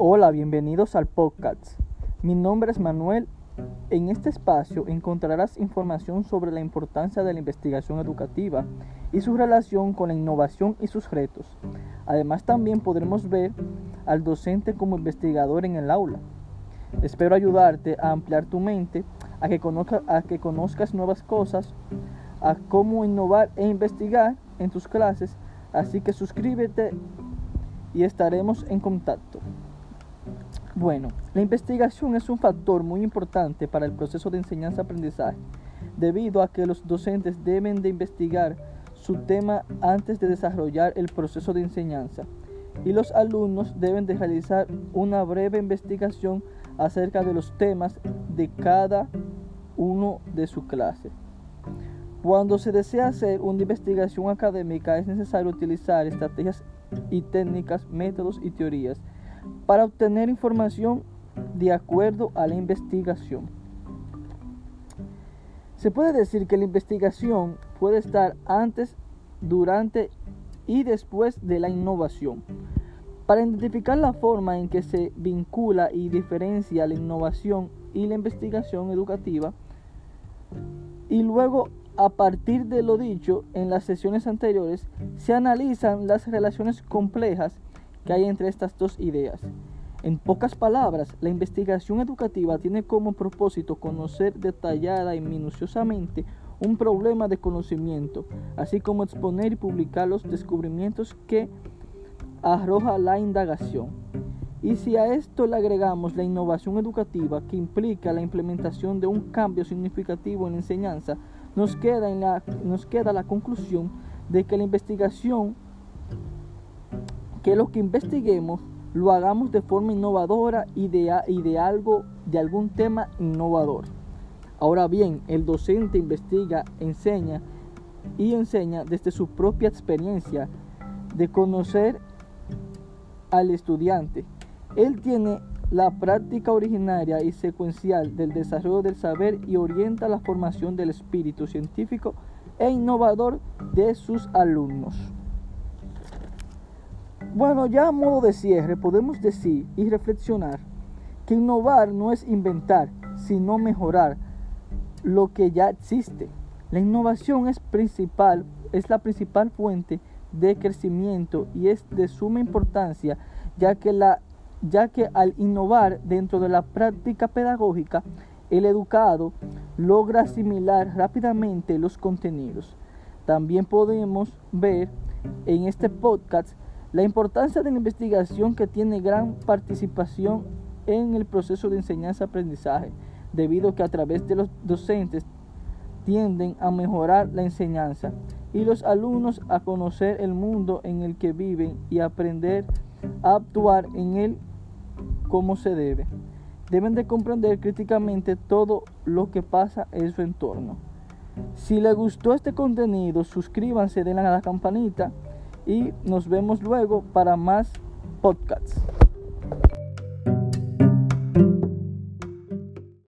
Hola, bienvenidos al podcast. Mi nombre es Manuel. En este espacio encontrarás información sobre la importancia de la investigación educativa y su relación con la innovación y sus retos. Además también podremos ver al docente como investigador en el aula. Espero ayudarte a ampliar tu mente, a que, a que conozcas nuevas cosas, a cómo innovar e investigar en tus clases. Así que suscríbete y estaremos en contacto. Bueno, la investigación es un factor muy importante para el proceso de enseñanza-aprendizaje, debido a que los docentes deben de investigar su tema antes de desarrollar el proceso de enseñanza y los alumnos deben de realizar una breve investigación acerca de los temas de cada uno de su clase. Cuando se desea hacer una investigación académica es necesario utilizar estrategias y técnicas, métodos y teorías para obtener información de acuerdo a la investigación. Se puede decir que la investigación puede estar antes, durante y después de la innovación. Para identificar la forma en que se vincula y diferencia la innovación y la investigación educativa, y luego a partir de lo dicho en las sesiones anteriores, se analizan las relaciones complejas que hay entre estas dos ideas. En pocas palabras, la investigación educativa tiene como propósito conocer detallada y minuciosamente un problema de conocimiento, así como exponer y publicar los descubrimientos que arroja la indagación. Y si a esto le agregamos la innovación educativa que implica la implementación de un cambio significativo en la enseñanza, nos queda, la, nos queda la conclusión de que la investigación que lo que investiguemos lo hagamos de forma innovadora y de, algo, de algún tema innovador. Ahora bien, el docente investiga, enseña y enseña desde su propia experiencia de conocer al estudiante. Él tiene la práctica originaria y secuencial del desarrollo del saber y orienta la formación del espíritu científico e innovador de sus alumnos. Bueno, ya a modo de cierre podemos decir y reflexionar que innovar no es inventar, sino mejorar lo que ya existe. La innovación es principal, es la principal fuente de crecimiento y es de suma importancia, ya que la ya que al innovar dentro de la práctica pedagógica, el educado logra asimilar rápidamente los contenidos. También podemos ver en este podcast la importancia de la investigación que tiene gran participación en el proceso de enseñanza-aprendizaje, debido a que a través de los docentes tienden a mejorar la enseñanza y los alumnos a conocer el mundo en el que viven y aprender a actuar en él como se debe. Deben de comprender críticamente todo lo que pasa en su entorno. Si les gustó este contenido, suscríbanse, denle a la campanita y nos vemos luego para más podcasts.